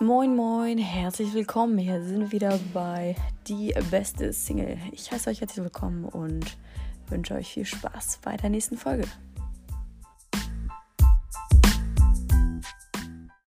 Moin, moin, herzlich willkommen. Hier sind wir wieder bei Die beste Single. Ich heiße euch herzlich willkommen und wünsche euch viel Spaß bei der nächsten Folge.